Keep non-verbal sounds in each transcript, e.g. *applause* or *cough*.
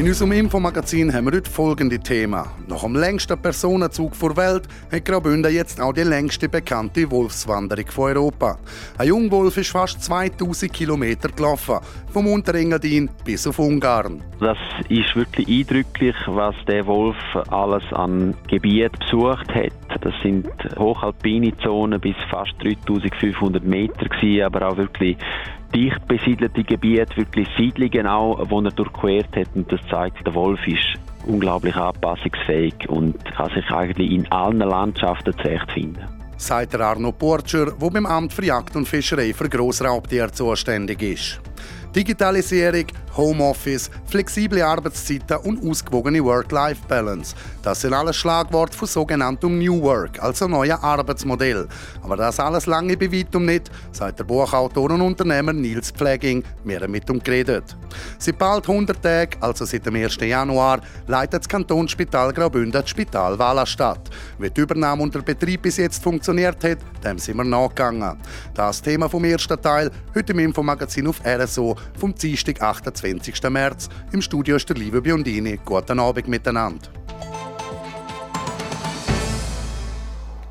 In unserem Infomagazin haben wir heute folgende Themen. Nach dem längsten Personenzug der Welt hat Graubünden jetzt auch die längste bekannte Wolfswanderung von Europa. Ein Jungwolf ist fast 2000 Kilometer gelaufen, vom Unterengadin bis auf Ungarn. Das ist wirklich eindrücklich, was der Wolf alles an Gebiet besucht hat. Das sind hochalpine Zonen bis fast 3500 Meter aber auch wirklich dicht besiedelte Gebiete, wirklich Siedlungen auch, die er durchquert hat. Und das zeigt, der Wolf ist unglaublich anpassungsfähig und kann sich eigentlich in allen Landschaften zurechtfinden. Sagt Arno Porcher, der beim Amt für Jagd und Fischerei für Grossraubtiere zuständig ist. Digitalisierung, Homeoffice, flexible Arbeitszeiten und ausgewogene Work-Life-Balance. Das sind alles Schlagworte von sogenanntem New Work, also neuen Arbeitsmodell. Aber das alles lange bei weitem nicht, sagt der Buchautor und Unternehmer Nils Pfleging. Haben mit ihm geredet. Seit bald 100 Tagen, also seit dem 1. Januar, leitet das Kantonsspital Graubünden das Spital Wallerstadt. Wie die Übernahme und der Betrieb bis jetzt funktioniert hat, dem sind wir nachgegangen. Das Thema vom ersten Teil, heute im Infomagazin auf RSO vom Dienstag, 28. März. Im Studio ist der liebe Biondini. Guten Abend miteinander.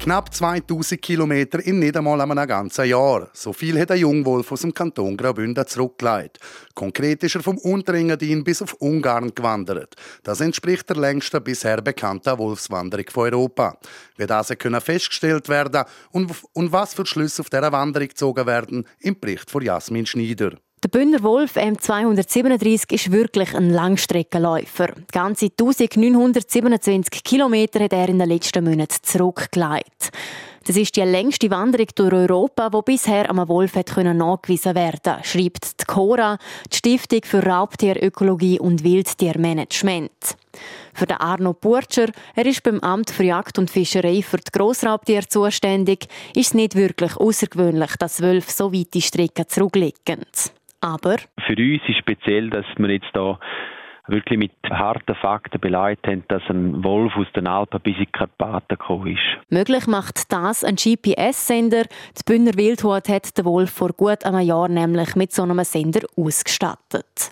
Knapp 2000 Kilometer in nicht einmal einem ganzen Jahr. So viel hat ein Jungwolf aus dem Kanton Graubünden zurückgelegt. Konkret ist er vom Unterengadin bis auf Ungarn gewandert. Das entspricht der längsten bisher bekannten Wolfswanderung von Europa. Wie das können festgestellt werden und, und was für Schlüsse auf dieser Wanderung gezogen werden, im Bericht von Jasmin Schneider. Der Bündner Wolf M237 ist wirklich ein Langstreckenläufer. Ganze 1927 Kilometer hat er in den letzten Monaten zurückgelegt. Das ist die längste Wanderung durch Europa, die bisher einem Wolf hat nachgewiesen werden schreibt die CORA, die Stiftung für Raubtierökologie und Wildtiermanagement. Für den Arno Burtscher, er ist beim Amt für Jagd und Fischerei für die Grossraubtiere zuständig, ist es nicht wirklich außergewöhnlich, dass Wölfe so weite Strecken zurücklegen. Aber für uns ist speziell, dass wir jetzt da wirklich mit harten Fakten beleidigt haben, dass ein Wolf aus den Alpen bis in die Karpaten gekommen ist. Möglich macht das ein GPS-Sender. Die Bündner Wildhut hat den Wolf vor gut einem Jahr nämlich mit so einem Sender ausgestattet.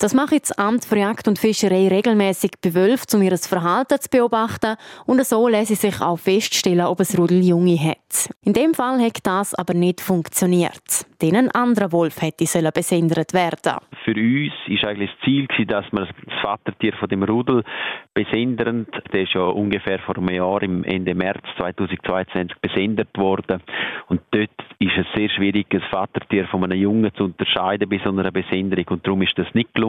Das mache ich das Amt für Jagd und Fischerei regelmäßig bei Wölfen, um ihr Verhalten zu beobachten und so lässt sich auch feststellen, ob es Rudel Junge hat. In dem Fall hat das aber nicht funktioniert. Denn ein anderer Wolf hätte besendert werden. Für uns war eigentlich das Ziel, dass wir das Vatertier von dem Rudel besendern. Der ist ja ungefähr vor einem Jahr, Ende März 2022, besendet worden. Und dort ist es sehr schwierig, das Vatertier von einem Jungen zu unterscheiden bei so einer Besenderung. Und darum ist das nicht gelungen.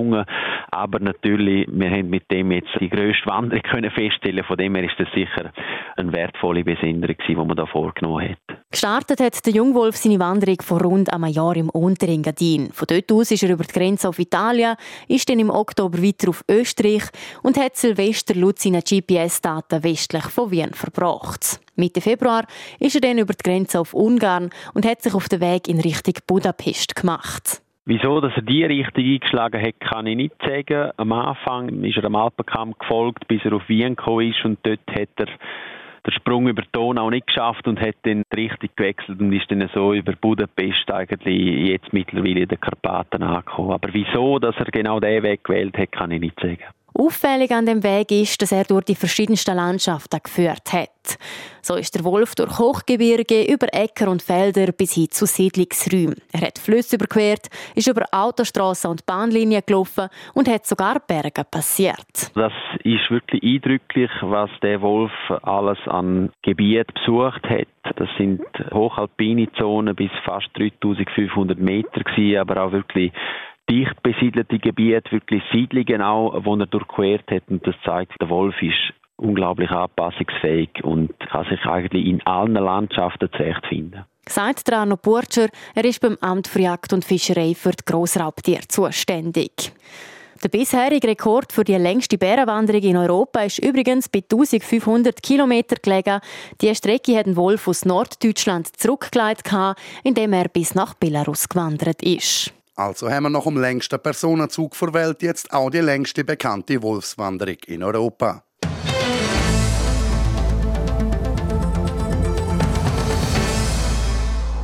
Aber natürlich, wir haben mit dem jetzt die grösste Wanderung *laughs* können feststellen. Von dem her ist das sicher eine wertvolle Besenderung, die man da vorgenommen hat. Gestartet hat der Jungwolf seine Wanderung vor rund einem Jahr im Unterengadin. Von dort aus ist er über die Grenze auf Italien, ist dann im Oktober weiter auf Österreich und hat Silvester laut seinen GPS-Daten westlich von Wien verbracht. Mitte Februar ist er dann über die Grenze auf Ungarn und hat sich auf den Weg in Richtung Budapest gemacht. Wieso, dass er die Richtung eingeschlagen hat, kann ich nicht sagen. Am Anfang ist er am Alpenkamm gefolgt, bis er auf Wien gekommen ist und dort hat er den Sprung über die Donau nicht geschafft und hat dann die Richtung gewechselt und ist dann so über Budapest eigentlich jetzt mittlerweile in den Karpaten angekommen. Aber wieso, dass er genau diesen Weg gewählt hat, kann ich nicht sagen. Auffällig an dem Weg ist, dass er durch die verschiedensten Landschaften geführt hat. So ist der Wolf durch Hochgebirge, über Äcker und Felder bis hin zu Siedlungsräumen. Er hat Flüsse überquert, ist über Autostraßen und Bahnlinien gelaufen und hat sogar Berge passiert. Das ist wirklich eindrücklich, was der Wolf alles an Gebiet besucht hat. Das sind hochalpine Zonen bis fast 3500 Meter aber auch wirklich dicht besiedelte Gebiete, wirklich Siedlungen auch, die er durchquert hat. Und das zeigt, der Wolf ist unglaublich anpassungsfähig und kann sich eigentlich in allen Landschaften zurechtfinden. Sagt Arno Burtscher, er ist beim Amt für Jagd und Fischerei für die Grossraubtiere zuständig. Der bisherige Rekord für die längste Bärenwanderung in Europa ist übrigens bei 1500 Kilometern gelegen. Die Strecke hat ein Wolf aus Norddeutschland zurückgelegt, indem er bis nach Belarus gewandert ist. Also haben wir noch um längsten Personenzug der Welt jetzt auch die längste bekannte Wolfswanderung in Europa.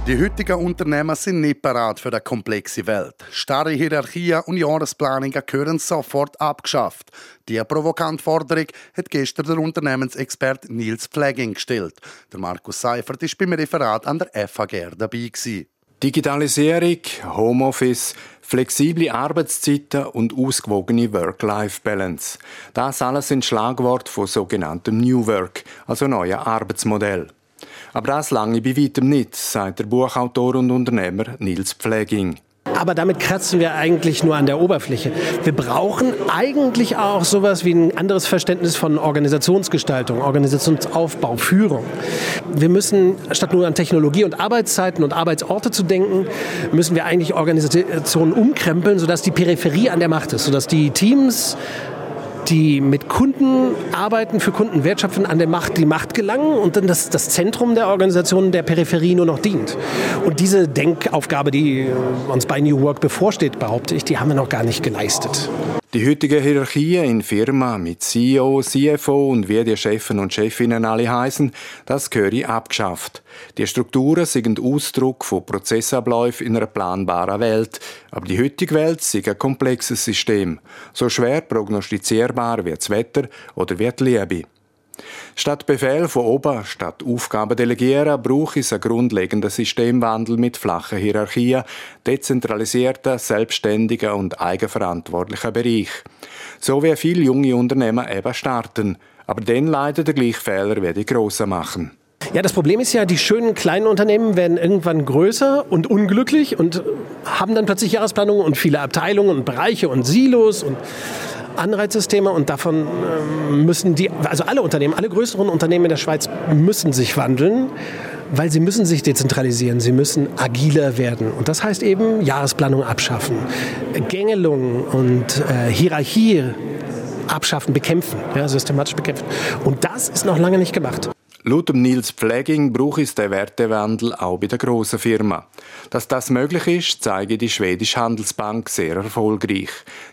Die heutigen Unternehmen sind nicht parat für eine komplexe Welt. Starre Hierarchien und Jahresplanungen gehören sofort abgeschafft. Diese provokante Forderung hat gestern der Unternehmensexperte Nils Pflegging gestellt. Der Markus Seifert war beim Referat an der FHGR dabei. Digitalisierung, Homeoffice, flexible Arbeitszeiten und ausgewogene Work-Life-Balance. Das alles sind Schlagworte von sogenanntem New Work, also neuen Arbeitsmodell. Aber das lange bei weitem nicht, sagt der Buchautor und Unternehmer Nils Pfleging. Aber damit kratzen wir eigentlich nur an der Oberfläche. Wir brauchen eigentlich auch sowas wie ein anderes Verständnis von Organisationsgestaltung, Organisationsaufbau, Führung. Wir müssen, statt nur an Technologie und Arbeitszeiten und Arbeitsorte zu denken, müssen wir eigentlich Organisationen umkrempeln, sodass die Peripherie an der Macht ist, sodass die Teams die mit Kunden arbeiten, für Kunden wertschöpfen, an der Macht die Macht gelangen und dann das, das Zentrum der Organisation der Peripherie nur noch dient. Und diese Denkaufgabe, die uns bei New Work bevorsteht, behaupte ich, die haben wir noch gar nicht geleistet. Die heutige Hierarchie in Firma mit CEO, CFO und wie die Chefen und Chefinnen alle heißen, das gehöre abgeschafft. Die Strukturen sind Ausdruck von Prozessabläufen in einer planbaren Welt. Aber die heutige Welt ist ein komplexes System. So schwer prognostizierbar wie das Wetter oder wie die Liebe. Statt Befehl von oben, statt Aufgaben delegieren, braucht es einen grundlegenden Systemwandel mit flachen Hierarchien, dezentralisierten, selbstständigen und eigenverantwortlichen Bereich. So wie viele junge Unternehmen eben starten. Aber dann leider der gleiche Fehler wie die Grossen machen. Ja, das Problem ist ja, die schönen kleinen Unternehmen werden irgendwann größer und unglücklich und haben dann plötzlich Jahresplanungen und viele Abteilungen und Bereiche und Silos und Anreizsysteme und davon ähm, müssen die, also alle Unternehmen, alle größeren Unternehmen in der Schweiz müssen sich wandeln, weil sie müssen sich dezentralisieren, sie müssen agiler werden. Und das heißt eben Jahresplanung abschaffen, Gängelung und äh, Hierarchie abschaffen, bekämpfen, ja, systematisch bekämpfen. Und das ist noch lange nicht gemacht. Laut Nils Pfleging braucht es den Wertewandel auch bei der grossen Firma. Dass das möglich ist, zeige die Schwedische Handelsbank sehr erfolgreich.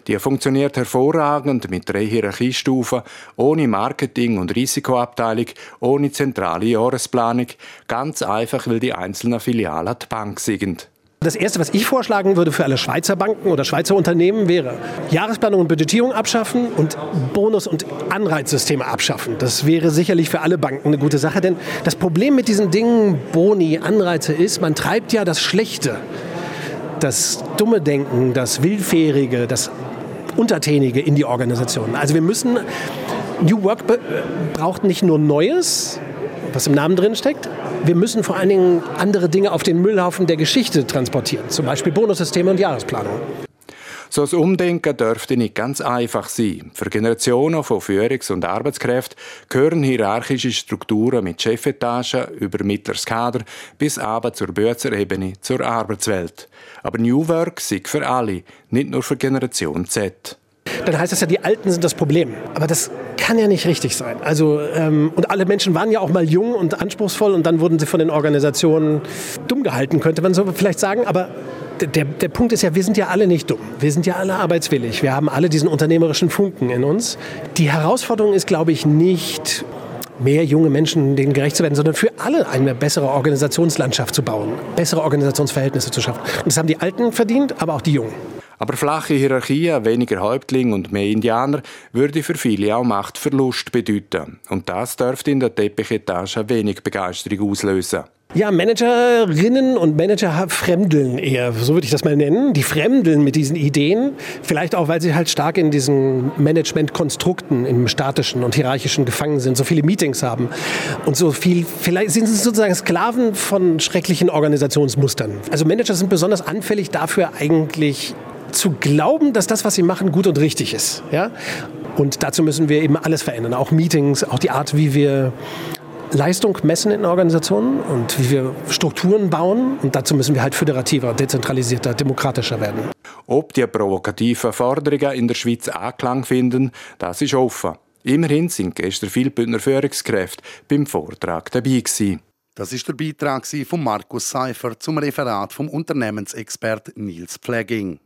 Die funktioniert hervorragend mit drei Hierarchiestufen, ohne Marketing- und Risikoabteilung, ohne zentrale Jahresplanung, ganz einfach, weil die einzelnen Filialen die Bank sind. Das Erste, was ich vorschlagen würde für alle Schweizer Banken oder Schweizer Unternehmen, wäre Jahresplanung und Budgetierung abschaffen und Bonus- und Anreizsysteme abschaffen. Das wäre sicherlich für alle Banken eine gute Sache, denn das Problem mit diesen Dingen, Boni, Anreize, ist, man treibt ja das Schlechte, das dumme Denken, das Willfährige, das Untertänige in die Organisation. Also wir müssen, New Work braucht nicht nur Neues, was im Namen drin steckt, wir müssen vor allen Dingen andere Dinge auf den Müllhaufen der Geschichte transportieren, zum Beispiel Bonussysteme und Jahresplanung. So ein Umdenken dürfte nicht ganz einfach sein. Für Generationen von Führungs- und Arbeitskräften gehören hierarchische Strukturen mit Chefetagen über mittleres Kader bis aber zur Bürzerebene, zur Arbeitswelt. Aber New Work sei für alle, nicht nur für Generation Z dann heißt das ja, die Alten sind das Problem. Aber das kann ja nicht richtig sein. Also, ähm, und alle Menschen waren ja auch mal jung und anspruchsvoll und dann wurden sie von den Organisationen dumm gehalten, könnte man so vielleicht sagen. Aber der, der Punkt ist ja, wir sind ja alle nicht dumm. Wir sind ja alle arbeitswillig. Wir haben alle diesen unternehmerischen Funken in uns. Die Herausforderung ist, glaube ich, nicht mehr junge Menschen denen gerecht zu werden, sondern für alle eine bessere Organisationslandschaft zu bauen, bessere Organisationsverhältnisse zu schaffen. Und das haben die Alten verdient, aber auch die Jungen. Aber flache Hierarchien, weniger Häuptlinge und mehr Indianer würde für viele auch Machtverlust bedeuten. Und das dürfte in der Teppichetage wenig Begeisterung auslösen. Ja, Managerinnen und Manager fremdeln eher, so würde ich das mal nennen. Die fremdeln mit diesen Ideen, vielleicht auch, weil sie halt stark in diesen Managementkonstrukten, im statischen und hierarchischen gefangen sind, so viele Meetings haben und so viel, vielleicht sind sie sozusagen Sklaven von schrecklichen Organisationsmustern. Also Manager sind besonders anfällig dafür eigentlich zu glauben, dass das, was sie machen, gut und richtig ist. Ja? Und dazu müssen wir eben alles verändern, auch Meetings, auch die Art, wie wir Leistung messen in Organisationen und wie wir Strukturen bauen. Und dazu müssen wir halt föderativer, dezentralisierter, demokratischer werden. Ob die provokativen Forderungen in der Schweiz Anklang finden, das ist offen. Immerhin sind gestern viele Bündner Führungskräfte beim Vortrag dabei gewesen. Das ist der Beitrag von Markus Seifer zum Referat vom Unternehmensexpert Nils Pfleging.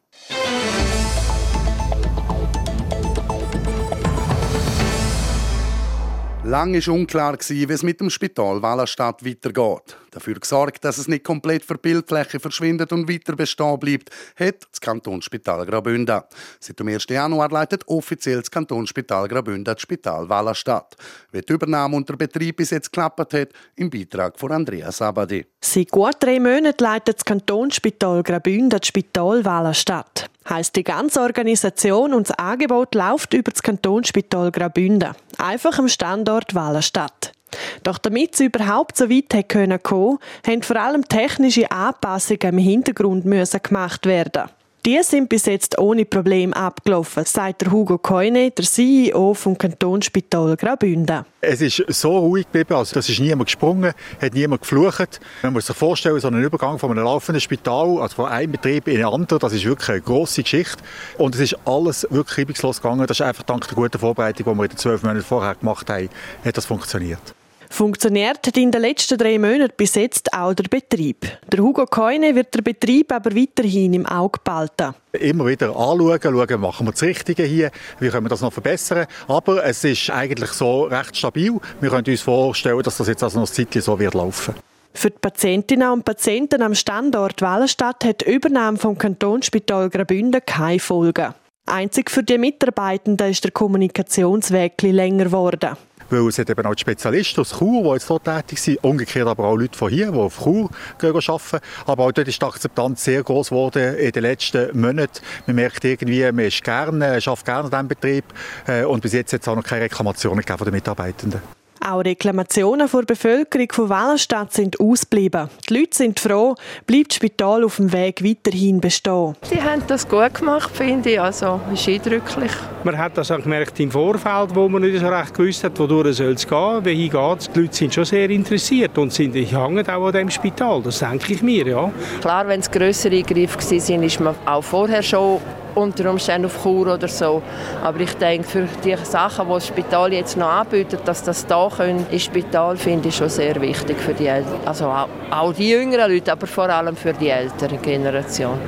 Lang war unklar, wie es mit dem Spital Wallerstadt weitergeht. Dafür gesorgt, dass es nicht komplett für Bildfläche verschwindet und weiter bestehen bleibt, hat das Kantonsspital Graubünden. Seit dem 1. Januar leitet offiziell das Kantonsspital Graubünden das Spital Wallerstadt. Wie die Übernahme und der Betrieb bis jetzt geklappt hat, im Beitrag von Andreas Abadi. Seit gut drei Monaten leitet das Kantonsspital Graubünden das Spital Wallerstadt. Heißt die ganze Organisation und das Angebot läuft über das Kantonsspital Graubünden, einfach am Standort Wallerstadt. Doch damit es überhaupt so weit kommen können, haben vor allem technische Anpassungen im Hintergrund gemacht werden. Die sind bis jetzt ohne Problem abgelaufen, sagt Hugo Koine, der CEO vom Kantonsspital Graubünden. Es ist so ruhig geblieben, also das ist niemand gesprungen, hat niemand geflucht. Man muss sich vorstellen, so ein Übergang von einem laufenden Spital, also von einem Betrieb in einen anderen, das ist wirklich eine grosse Geschichte. Und es ist alles wirklich reibungslos gegangen. Das ist einfach dank der guten Vorbereitung, die wir in den zwölf Monaten vorher gemacht haben, hat das funktioniert. Funktioniert hat in den letzten drei Monaten bis jetzt auch der Betrieb. Der Hugo Keune wird der Betrieb aber weiterhin im Auge behalten. Immer wieder anschauen, schauen, machen wir das Richtige hier, wie können wir das noch verbessern. Aber es ist eigentlich so recht stabil. Wir können uns vorstellen, dass das jetzt also noch ein Zeit so wird laufen. Für die Patientinnen und Patienten am Standort Wallenstadt hat die Übernahme vom Kantonsspital Graubünden keine Folgen. Einzig für die Mitarbeitenden ist der Kommunikationsweg länger geworden weil es hat eben auch Spezialisten aus Chur, die jetzt dort tätig sind, umgekehrt aber auch Leute von hier, die auf Chur arbeiten. Aber auch dort ist die Akzeptanz sehr groß geworden in den letzten Monaten. Man merkt irgendwie, man ist gerne, schafft gerne an diesem Betrieb äh, und bis jetzt hat es auch noch keine Reklamationen von den Mitarbeitenden. Auch Reklamationen von der Bevölkerung von Wallenstadt sind ausgeblieben. Die Leute sind froh, bleibt das Spital auf dem Weg weiterhin bestehen. Sie haben das gut gemacht, finde ich. Also, ist eindrücklich. Man hat das auch gemerkt im Vorfeld, wo man nicht so recht gewusst hat, wodurch soll es gehen, wie geht es. Die Leute sind schon sehr interessiert und sind hängen auch an dem Spital. Das denke ich mir, ja. Klar, wenn es größere Eingriffe waren, ist man auch vorher schon unter Umständen auf Chur oder so. Aber ich denke, für die Sachen, die das Spital jetzt noch anbietet, dass das da können, im Spital, finde ich schon sehr wichtig für die Eltern. Also auch, auch die jüngeren Leute, aber vor allem für die ältere Generation.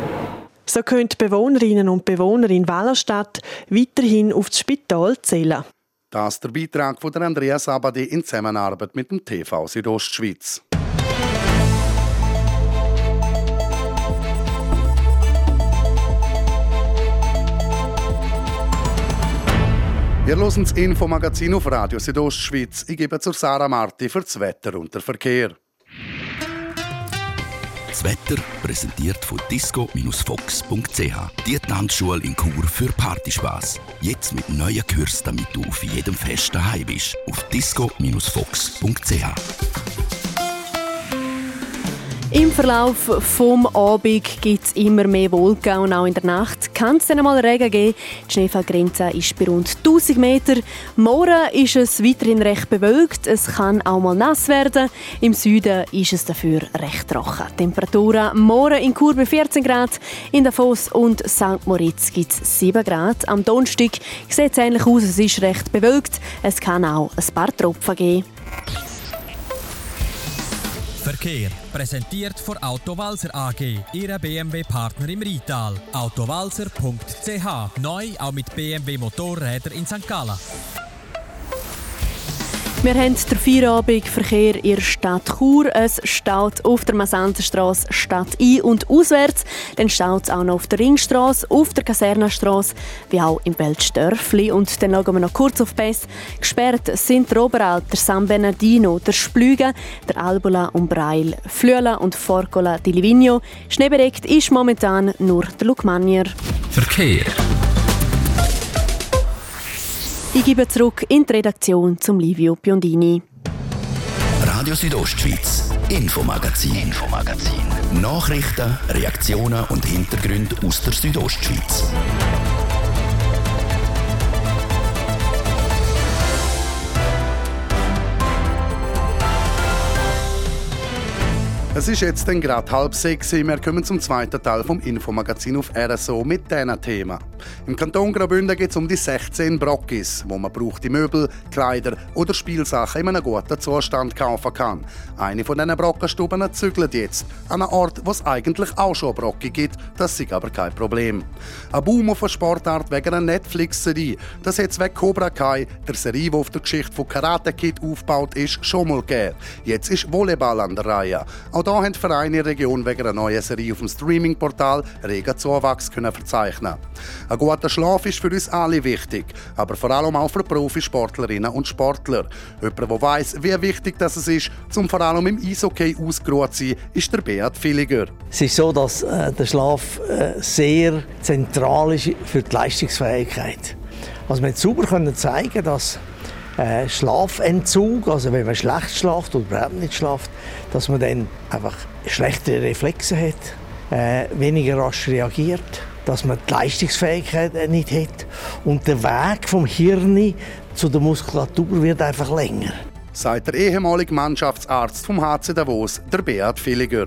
So können die Bewohnerinnen und Bewohner in Wallerstadt weiterhin auf das Spital zählen. Das ist der Beitrag von Andreas Abadi in Zusammenarbeit mit dem TV Südostschweiz. Wir hören das Infomagazin auf Radio Südostschweiz. Ich gebe zur Sarah Marti für das Wetter und den Verkehr. Das Wetter präsentiert von disco-fox.ch. Die Tanzschule in Chur für Partyspaß. Jetzt mit neuen Kürzen, damit du auf jedem Fest daheim bist. Auf disco-fox.ch. Im Verlauf vom Abend gibt es immer mehr Wolken und auch in der Nacht kann es dann mal Regen geben. Die Schneefallgrenze ist bei rund 1000 Meter. Morgen ist es weiterhin recht bewölkt. Es kann auch mal nass werden. Im Süden ist es dafür recht trocken. Temperaturen morgen in Chur bei 14 Grad, in Davos und St. Moritz gibt es 7 Grad. Am Donnerstag sieht es ähnlich aus. Es ist recht bewölkt. Es kann auch ein paar Tropfen geben. Verkehr. Präsentiert von Autowalzer AG, Ihre BMW-Partner im Rital. Autowalzer.ch. Neu auch mit BMW Motorräder in St. Gallen. Wir haben den Feierabendverkehr in der Stadt Chur. Es staut auf der Masantenstraße Stadt ein- und auswärts. Dann staut es auch noch auf der Ringstraße, auf der Kasernenstraße, wie auch im Beltstörfli. Und dann schauen wir noch kurz auf Bess. Gesperrt sind der Oberalt, der San Bernardino, der Splüge, der Albula und Breil, Flüela und Forcola di Livigno. Schneebedeckt ist momentan nur der Lukmanier. Verkehr. Ich gebe zurück in die Redaktion zum Livio Biondini. Radio Südostschweiz, Infomagazin, Infomagazin. Nachrichten, Reaktionen und Hintergründe aus der Südostschweiz. Es ist jetzt dann gerade halb sechs. Wir kommen zum zweiten Teil vom Infomagazin auf RSO mit diesem Thema. Im Kanton Graubünden geht es um die 16 Brockis, wo man brauchte Möbel, Kleider oder Spielsachen in einem guten Zustand kaufen kann. Eine von diesen Brockenstuben zügelt jetzt an einen Ort, wo es eigentlich auch schon Brocki gibt. Das ist aber kein Problem. Ein Boom auf eine Sportart wegen einer Netflix-Serie. Das hat wegen Cobra Kai, der Serie, die auf der Geschichte von Karate Kid aufgebaut ist, schon mal gegeben. Jetzt ist Volleyball an der Reihe. Auch da haben Vereine in der Region wegen einer neuen Serie auf dem Streaming-Portal regen Zuwachs können verzeichnen. Ein guter Schlaf ist für uns alle wichtig, aber vor allem auch für Profisportlerinnen und Sportler. Jemand, der weiss, wie wichtig das ist, zum vor allem im Eishockey ausgeruht zu sein, ist der Beat Villiger. Es ist so, dass äh, der Schlaf äh, sehr zentral ist für die Leistungsfähigkeit. Also wir haben sauber zeigen, dass äh, Schlafentzug, also wenn man schlecht schlaft oder überhaupt nicht schlaft, dass man dann einfach schlechtere Reflexe hat, äh, weniger rasch reagiert, dass man die Leistungsfähigkeit nicht hat und der Weg vom Hirn zu der Muskulatur wird einfach länger. Sagt der ehemalige Mannschaftsarzt vom HC Davos, der Beat Villiger.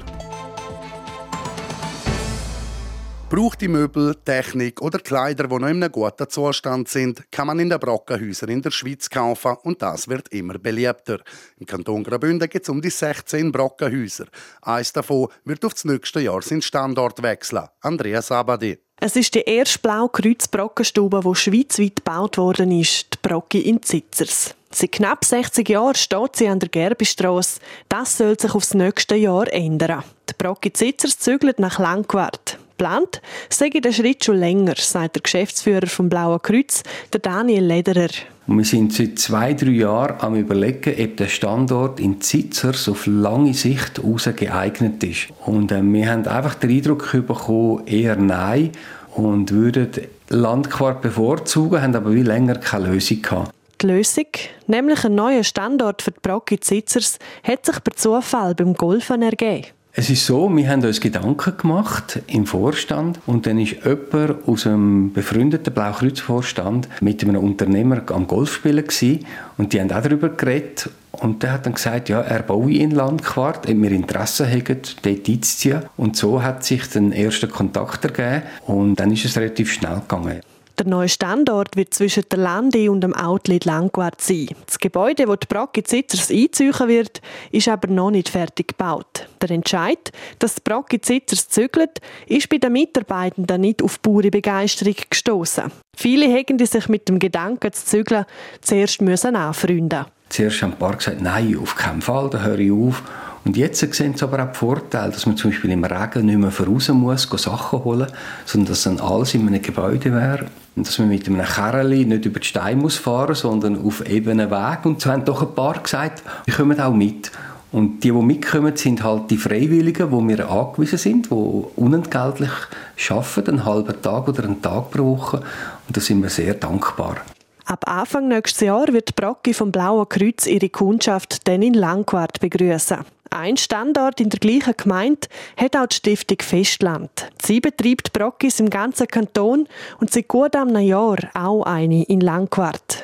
Braucht die Möbel, Technik oder Kleider, die noch in einem guten Zustand sind, kann man in den Brockenhäusern in der Schweiz kaufen und das wird immer beliebter. Im Kanton Graubünden gibt es um die 16 Brockenhäuser. Eins davon wird auf das nächste Jahr seinen Standort wechseln. Andreas Abadi. Es ist die erste Blau-Kreuz-Brockenstube, die schweizweit gebaut worden ist, die Brocke in Zitzers. Seit knapp 60 Jahren steht sie an der Gerbistrasse. Das soll sich aufs nächste Jahr ändern. Die Brocke Zitzers zügelt nach Langquart geplant, sei der Schritt schon länger, sagt der Geschäftsführer vom Blauen Kreuz, der Daniel Lederer. wir sind seit zwei, drei Jahren am überlegen, ob der Standort in Zitzers auf lange Sicht geeignet ist. Und äh, wir haben einfach den Eindruck bekommen, eher nein und würden Landquart bevorzugen, haben aber wie länger keine Lösung gehabt. Die Lösung, nämlich ein neuer Standort für die Brocke Zitzers, hat sich per Zufall beim Golfen ergeben. Es ist so, wir haben uns Gedanken gemacht im Vorstand und dann ist jemand aus einem befreundeten Blaukreuzvorstand mit einem Unternehmer am Golf spielen gewesen, und die haben auch darüber geredet und der hat dann gesagt, ja, er baue in Landquart, ob wir Interesse haben, dort einzuziehen. Und so hat sich den ersten Kontakt ergeben und dann ist es relativ schnell gegangen. Der neue Standort wird zwischen der Lande und dem Outlet Langquart sein. Das Gebäude, das die Brocke Zitzers einziehen wird, ist aber noch nicht fertig gebaut. Der Entscheid, dass die Brocke Zitzers zügelt, ist bei den Mitarbeitenden nicht auf pure Begeisterung gestoßen. Viele hätten sich mit dem Gedanken zu zügeln zuerst müssen anfreunden. Zuerst haben ein paar gesagt, nein, auf keinen Fall, da höre ich auf. Und jetzt sehen sie aber auch den Vorteil, dass man zum Beispiel im Regen nicht mehr voraus muss, Sachen holen, sondern dass dann alles in einem Gebäude wäre. Und dass man mit einem Kerli nicht über die Steine muss fahren sondern auf ebenen Weg. Und so haben doch ein paar gesagt, wir kommen auch mit. Und die, die mitkommen, sind halt die Freiwilligen, wo wir angewiesen sind, die unentgeltlich arbeiten, einen halben Tag oder einen Tag pro Woche. Und da sind wir sehr dankbar. Ab Anfang nächstes Jahr wird die Brocke vom Blauen Kreuz ihre Kundschaft dann in Langquart begrüßen. Ein Standort in der gleichen Gemeinde hat auch die Stiftung Festland. Sie betreibt Brockis im ganzen Kanton und seit gut einem Jahr auch eine in Langquart.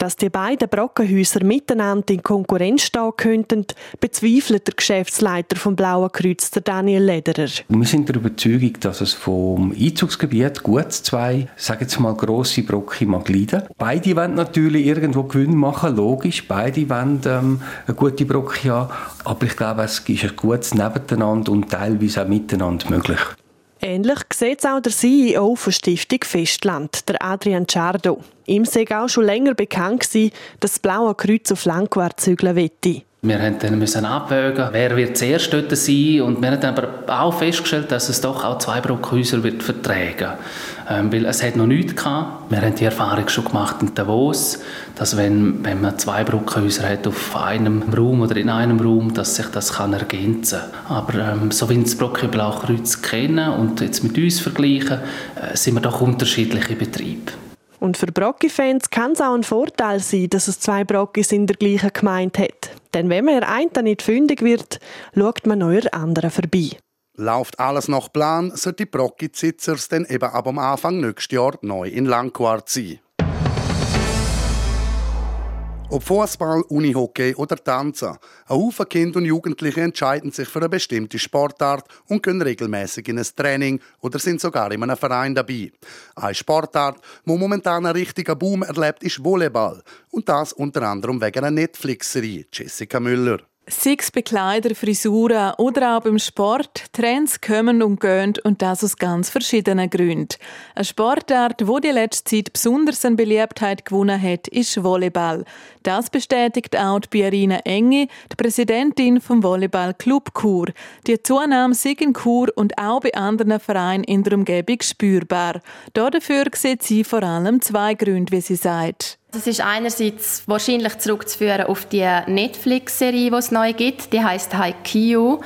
Dass die beiden Brockenhäuser miteinander in Konkurrenz stehen könnten, bezweifelt der Geschäftsleiter vom Blauen Kreuz, der Daniel Lederer. Wir sind der Überzeugung, dass es vom Einzugsgebiet gut zwei, sagen jetzt mal, grosse Brocken mag leiden. Beide wollen natürlich irgendwo Gewinn machen, logisch. Beide wollen ähm, eine gute Brocke haben. Aber ich glaube, es ist ein gutes Nebeneinander und teilweise auch miteinander möglich. Ähnlich sieht es auch der CEO von Stiftung Festland, der Adrian Ciardo. Ihm sei auch schon länger bekannt gewesen, dass das Blaue Kreuz auf Langquart zügeln wette. Wir mussten dann abwägen, wer wird zuerst dort sein und wir haben aber auch festgestellt, dass es doch auch zwei Brockhäuser wird vertragen ähm, weil es hat noch nichts gehabt. Wir haben die Erfahrung schon gemacht in Davos, dass wenn, wenn man zwei Brockhäuser hat auf einem Raum oder in einem Raum, dass sich das kann ergänzen kann. Aber ähm, so wie das Brocke Blaukreuz kennen und jetzt mit uns vergleichen, äh, sind wir doch unterschiedliche Betriebe. Und für Brocki-Fans kann es auch ein Vorteil sein, dass es zwei Brockis in der gleichen Gemeinde hat. Denn wenn man einen nicht fündig wird, schaut man neuer anderen vorbei. Läuft alles nach Plan, sollte die Brocki-Zitzers dann eben ab am Anfang nächstes Jahr neu in Langquart sein. Ob Fußball, Unihockey oder Tanzen. Ein Haufen Kinder und Jugendliche entscheiden sich für eine bestimmte Sportart und gehen regelmäßig in ein Training oder sind sogar in einem Verein dabei. Eine Sportart, die momentan einen richtigen Boom erlebt, ist Volleyball. Und das unter anderem wegen einer Netflix-Serie. Jessica Müller. Sechs Bekleider, Frisuren oder auch beim Sport. Trends kommen und gehen und das aus ganz verschiedenen Gründen. Eine Sportart, wo die letzte Zeit besonders an Beliebtheit gewonnen hat, ist Volleyball. Das bestätigt auch die Pierina Engi, die Präsidentin vom Volleyballclub Chur. Die Zunahme sei in Chur und auch bei anderen Vereinen in der Umgebung spürbar. Dafür sieht sie vor allem zwei Gründe, wie sie sagt. Das ist einerseits wahrscheinlich zurückzuführen auf die Netflix-Serie, die es neu gibt. Die heißt Haikyuu.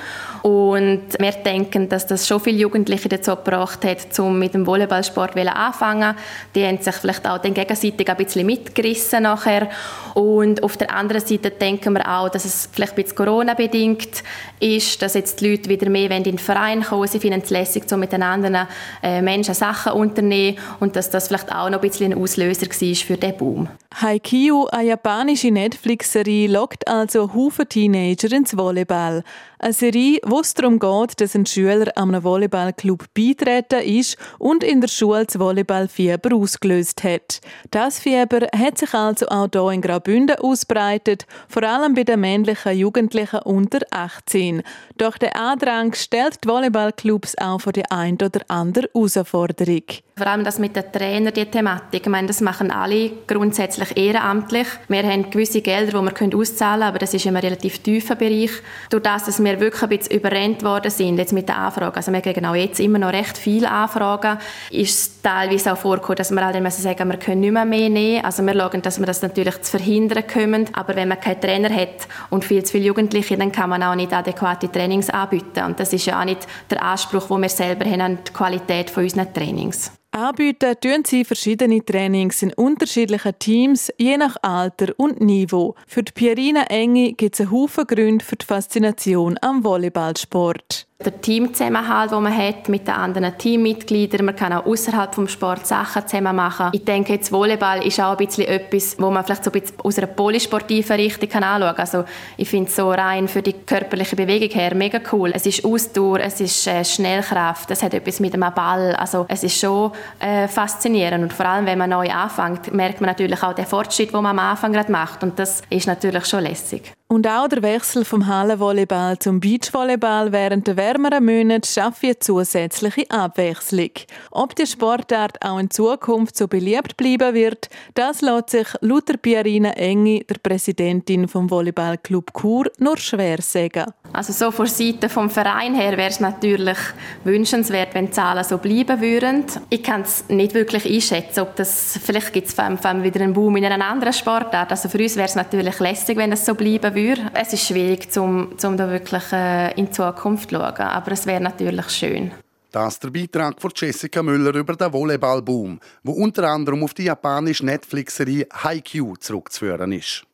Und wir denken, dass das schon viele Jugendliche dazu gebracht hat, um mit dem Volleyballsport anfangen. Die haben sich vielleicht auch dann gegenseitig ein bisschen mitgerissen nachher. Und auf der anderen Seite denken wir auch, dass es vielleicht ein bisschen Corona-bedingt ist, dass jetzt die Leute wieder mehr in den Verein kommen Sie finden es lässig, so mit den anderen äh, Menschen Sachen unternehmen und dass das vielleicht auch noch ein bisschen ein Auslöser war für diesen Boom. Haikyuu, eine japanische Netflix-Serie, lockt also Haufen Teenager ins Volleyball. Eine Serie, wo es darum geht, dass ein Schüler einem Volleyballclub beitreten ist und in der Schule das Volleyballfieber ausgelöst hat. Das Fieber hat sich also auch hier in Graubünden ausbreitet, vor allem bei den männlichen Jugendlichen unter 18. Doch der Andrang stellt die Volleyballclubs auch vor die ein oder andere Herausforderung. Vor allem das mit den Trainern, die Thematik. Ich meine, das machen alle grundsätzlich ehrenamtlich. Wir haben gewisse Gelder, die wir auszahlen können, aber das ist einem relativ tiefen Bereich. Durch das, dass wir wirklich ein bisschen überrennt worden sind jetzt mit den Anfragen, also wir kriegen auch jetzt immer noch recht viele Anfragen, ist es teilweise auch vorgekommen, dass wir halt müssen sagen, wir können nicht mehr mehr nehmen. Also wir schauen, dass wir das natürlich zu verhindern können. Aber wenn man keinen Trainer hat und viel zu viele Jugendliche, dann kann man auch nicht adäquate Trainings anbieten. Und das ist ja auch nicht der Anspruch, den wir selber haben an die Qualität von unseren Trainings. Anbieten tun sie verschiedene Trainings in unterschiedlichen Teams, je nach Alter und Niveau. Für die Pierina Engi gibt es einen Haufen Gründe für die Faszination am Volleyballsport der Teamzusammenhalt, den man hat mit den anderen Teammitgliedern. Man kann auch außerhalb vom Sport Sachen zusammen machen. Ich denke, jetzt Volleyball ist auch ein bisschen etwas, wo man vielleicht so ein bisschen aus einer polysportiven Richtung kann anschauen. Also ich finde es so rein für die körperliche Bewegung her mega cool. Es ist Ausdauer, es ist äh, Schnellkraft, es hat etwas mit einem Ball. Also es ist schon äh, faszinierend und vor allem, wenn man neu anfängt, merkt man natürlich auch den Fortschritt, den man am Anfang gerade macht und das ist natürlich schon lässig. Und auch der Wechsel vom Hallenvolleyball zum Beachvolleyball während der wärmeren Monate schafft eine zusätzliche Abwechslung. Ob die Sportart auch in Zukunft so beliebt bleiben wird, das lässt sich laut Pierina Engi, der Präsidentin vom Volleyballclub Chur, nur schwer sagen. Also so von Seite vom Verein her wäre es natürlich wünschenswert, wenn die Zahlen so bleiben würden. Ich kann es nicht wirklich einschätzen, ob das vielleicht gibt es wieder einen Boom in einer anderen Sportart. Also für uns wäre es natürlich lässig, wenn es so bleiben würde. Es ist schwierig, um, um da wirklich äh, in die Zukunft zu schauen, aber es wäre natürlich schön. Das ist der Beitrag von Jessica Müller über den Volleyballboom, wo unter anderem auf die japanische Netflix-Serie Haikyuu zurückzuführen ist.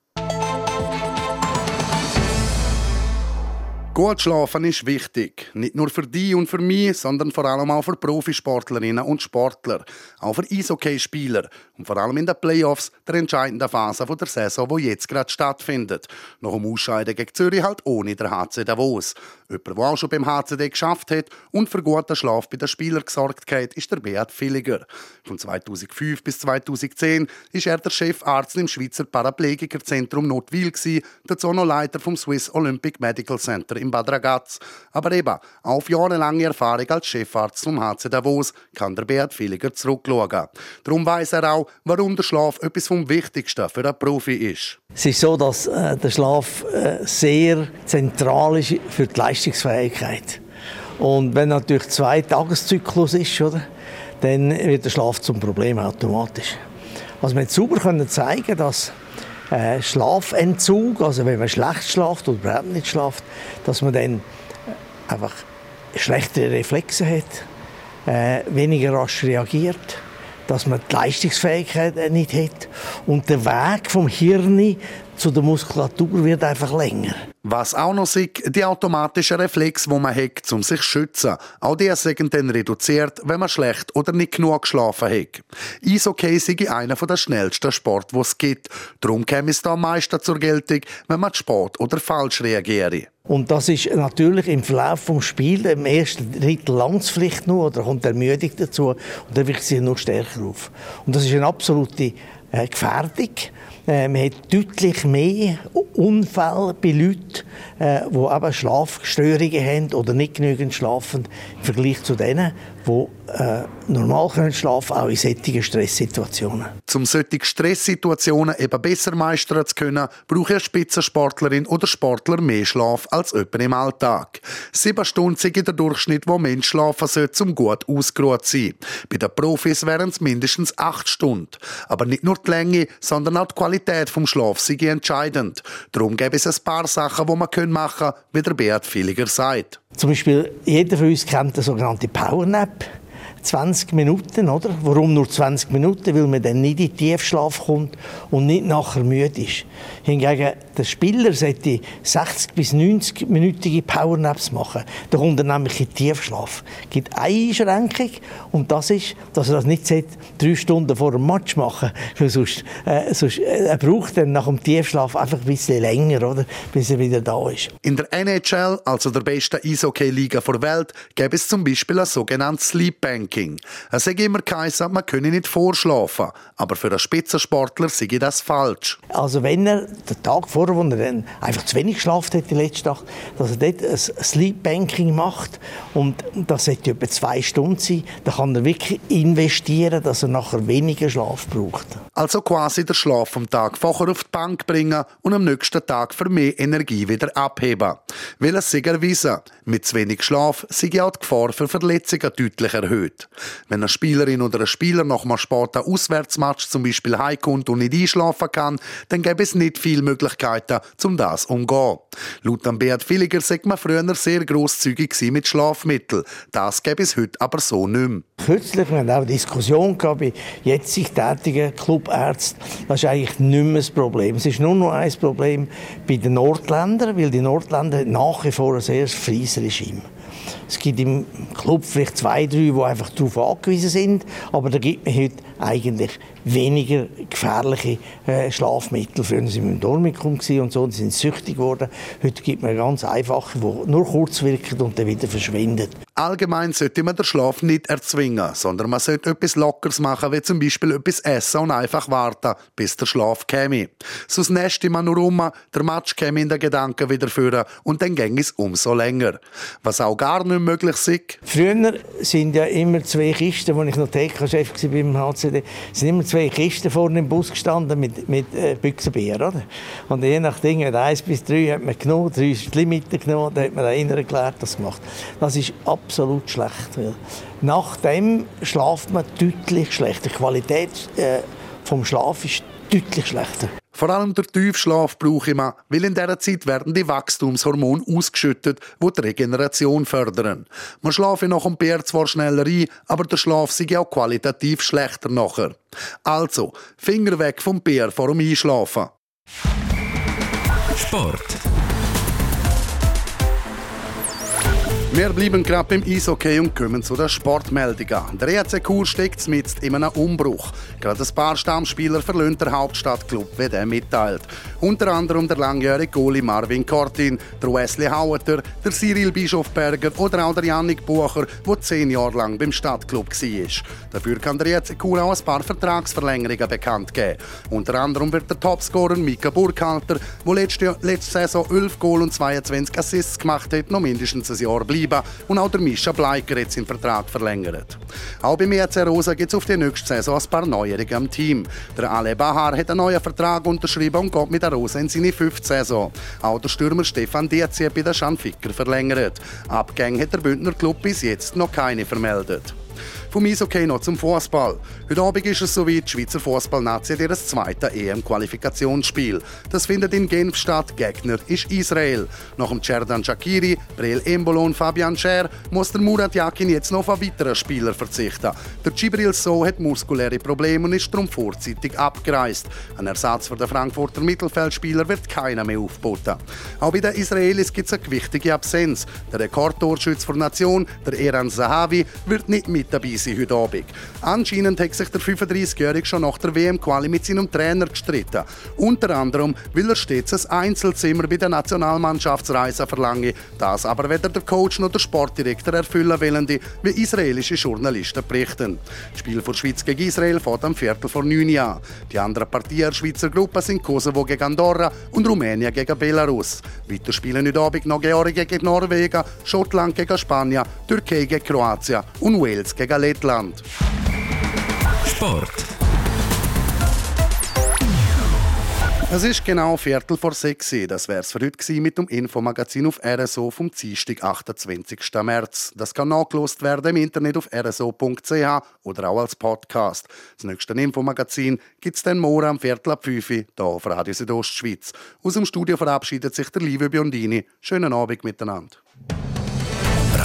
Gut schlafen ist wichtig. Nicht nur für die und für mich, sondern vor allem auch für Profisportlerinnen und Sportler. Auch für Eishockey-Spieler. Und vor allem in den Playoffs, der entscheidenden Phase der Saison, die jetzt gerade stattfindet. Nach dem Ausscheiden gegen Zürich halt ohne der HC Davos. Jemand, der auch schon beim HCD geschafft hat und für guten Schlaf bei den Spielern gesorgt hat, ist der Beat Villiger. Von 2005 bis 2010 war er der Chefarzt im Schweizer Paraplegikerzentrum Notwil, dazu noch Leiter vom Swiss Olympic Medical Center in Bad Ragaz. Aber eben, auf jahrelange Erfahrung als Chefarzt vom HC Davos kann der Beat Villiger zurückschauen. Darum weiß er auch, warum der Schlaf etwas vom Wichtigsten für einen Profi ist. Es ist so, dass äh, der Schlaf äh, sehr zentral ist für die Leistungsfähigkeit. Und wenn natürlich zwei Tageszyklus ist, oder, dann wird der Schlaf zum Problem automatisch. Also wir sauber können zeigen, dass äh, Schlafentzug, also wenn man schlecht schlaft oder überhaupt nicht schlaft, dass man dann einfach schlechtere Reflexe hat, äh, weniger rasch reagiert dass man die Leistungsfähigkeit nicht hat und der Weg vom Hirn zu der Muskulatur wird einfach länger. Was auch noch sieht, die automatischen Reflex, wo man hat, um sich zu schützen. Auch die sind dann reduziert, wenn man schlecht oder nicht genug geschlafen hat. Eishockey sei einer der schnellsten Sport, die es gibt. Darum käme es da am meisten zur Geltung, wenn man spät oder falsch reagiere. Und das ist natürlich im Verlauf des Spiels, im ersten Drittel langt vielleicht nur, oder kommt Ermüdung dazu, und dann wird sie noch stärker auf. Und das ist eine absolute äh, Gefährdung. Man hat deutlich mehr Unfälle bei Leuten, äh, die Schlafstörungen haben oder nicht genügend schlafen, im Vergleich zu denen, die äh, normal können schlafen auch in solchen Stresssituationen. Um solche Stresssituationen eben besser meistern zu können, braucht eine Spitzensportlerin oder Sportler mehr Schlaf als jemand im Alltag. Sieben Stunden sind der Durchschnitt, wo Mensch schlafen sollte, um gut ausgeruht zu sein. Bei den Profis wären es mindestens acht Stunden. Aber nicht nur die Länge, sondern auch die Qualität vom Schlaf sei entscheidend. Darum gäbe es ein paar Sachen, die man machen können, wie der Beat Villiger sagt. Zum Beispiel, jeder von uns kennt den sogenannten Powernap. 20 Minuten, oder? Warum nur 20 Minuten? Weil man dann nicht in den Tiefschlaf kommt und nicht nachher müde ist. Hingegen, der Spieler sollte 60 bis 90 minütige Powernaps machen. Da kommt er nämlich in den Tiefschlaf. Es gibt eine Einschränkung und das ist, dass er das nicht drei Stunden vor dem Match machen weil sonst, äh, sonst äh, er braucht dann nach dem Tiefschlaf einfach ein bisschen länger, oder? bis er wieder da ist. In der NHL, also der besten Eishockey-Liga der Welt, gäbe es zum Beispiel ein sogenanntes Sleep Bank. Ranking. Es sagt immer geheißen, man könne nicht vorschlafen. Aber für einen Spitzensportler sei das falsch. Also wenn er den Tag vorher, wo er dann einfach zu wenig geschlafen hat, den letzten Tag, dass er dort ein Sleep Banking macht und das sollte etwa zwei Stunden sein, dann kann er wirklich investieren, dass er nachher weniger Schlaf braucht. Also quasi den Schlaf vom Tag vorher auf die Bank bringen und am nächsten Tag für mehr Energie wieder abheben. Weil es sich erwiesen, mit zu wenig Schlaf sei auch die Gefahr für Verletzungen deutlich erhöht. Wenn eine Spielerin oder ein Spieler nach einem späten Auswärtsmatch zum Beispiel heimkommt und nicht einschlafen kann, dann gäbe es nicht viele Möglichkeiten, um das zu umgehen. Laut Beat Villiger sagt man früher sehr grosszügig mit Schlafmitteln. Das gäbe es heute aber so nicht mehr. Kürzlich wir hatten auch eine Diskussion bei jetzig tätigen Clubärzten. Das ist eigentlich nicht mehr das Problem. Es ist nur noch ein Problem bei den Nordländern, weil die Nordländer nach wie vor ein sehr freies Regime es gibt im Club vielleicht zwei, drei, die einfach darauf angewiesen sind, aber da gibt man heute eigentlich weniger gefährliche äh, Schlafmittel. Früher waren wir im Dormikum und so, und sind süchtig geworden. Heute gibt man ganz einfache, die nur kurz wirken und dann wieder verschwinden. Allgemein sollte man den Schlaf nicht erzwingen, sondern man sollte etwas Lockeres machen, wie zum Beispiel etwas essen und einfach warten, bis der Schlaf käme. Sonst nässte man nur um, der Match käme in den Gedanken wieder führen und dann ging es umso länger. Was auch gar nicht möglich ist. Früher sind ja immer zwei Kisten, als ich noch TK-Chef war beim HCD, sind immer zwei Kisten vorne im Bus gestanden mit, mit äh, Büchsenbier, oder? Und je nachdem, eins bis drei hat man genommen, drei ist die Limite genommen, dann hat man einen erklärt, das gemacht. Das ist absolut schlecht. Nach dem schlaft man deutlich schlechter. Die Qualität äh, vom Schlaf ist deutlich schlechter. Vor allem der Tiefschlaf brauche man, weil in dieser Zeit werden die Wachstumshormone ausgeschüttet, die die Regeneration fördern. Man schlafe nach dem Bär zwar schneller ein, aber der Schlaf sei auch qualitativ schlechter nachher. Also, Finger weg vom Bär vor dem Einschlafen. Sport. Wir bleiben gerade beim Eishockey und kommen zu den Sportmeldungen. Der EC Chur steckt mit in einem Umbruch. Gerade ein paar Stammspieler verlassen der Hauptstadtclub, wie der mitteilt. Unter anderem der langjährige Goalie Marvin Cortin, der Wesley Haueter, der Cyril Bischofberger oder auch der Yannick Bucher, der zehn Jahre lang beim Stadtclub war. Dafür kann der EC Chur auch ein paar Vertragsverlängerungen bekannt geben. Unter anderem wird der Topscorer Mika Burkhalter, der letzte, letzte Saison 11 Goal und 22 Assists gemacht hat, noch mindestens ein Jahr bleiben bleiben und auch der Mischa Bleiker jetzt seinen Vertrag verlängert. Auch beim EC Rosa gibt es auf die nächste Saison ein paar Neuerungen am Team. Der Ale Bahar hat einen neuen Vertrag unterschrieben und geht mit der Rosa in seine fünfte Saison. Auch der Stürmer Stefan Dietz hat bei der Schanficker verlängert. Abgänge hat der Bündner Club bis jetzt noch keine vermeldet. Vom Eishockey noch zum Fußball. Heute Abend ist es soweit, die Schweizer Fußballnazi hat ihr zweites EM-Qualifikationsspiel. Das findet in Genf statt. Gegner ist Israel. Nach dem Cerdan Shakiri, Breel Embolo und Fabian Scher muss der Murat Yakin jetzt noch auf weitere Spieler verzichten. Der Gibril So hat muskuläre Probleme und ist darum vorzeitig abgereist. Ein Ersatz für den Frankfurter Mittelfeldspieler wird keiner mehr aufboten. Auch bei den Israelis gibt es eine gewichtige Absenz. Der Rekordtorschütze der Nation, der Eran Zahavi, wird nicht mit dabei sein heute Abend. Anscheinend hat sich der 35-Jährige schon nach der WM-Quali mit seinem Trainer gestritten. Unter anderem will er stets ein Einzelzimmer bei der Nationalmannschaftsreise verlangen. Das aber weder der Coach noch der Sportdirektor erfüllen wollen, wie israelische Journalisten berichten. Das Spiel für Schweiz gegen Israel fährt am Viertel vor neun an. Die anderen Partien der Schweizer Gruppe sind Kosovo gegen Andorra und Rumänien gegen Belarus. Weiter spielen heute Abend noch Georgien gegen Norwegen, Schottland gegen Spanien, Türkei gegen Kroatien und Wales gegen Lettland. Sport. Es ist genau Viertel vor sechs. Das wäre es für heute mit dem Infomagazin auf RSO vom Dienstag, 28. März. Das kann nachgelost werden im Internet auf rso.ch oder auch als Podcast. Das nächste Infomagazin gibt es dann morgen am Viertel ab 5 Uhr hier auf Radio Südostschweiz. Aus dem Studio verabschiedet sich der liebe Biondini. Schönen Abend miteinander.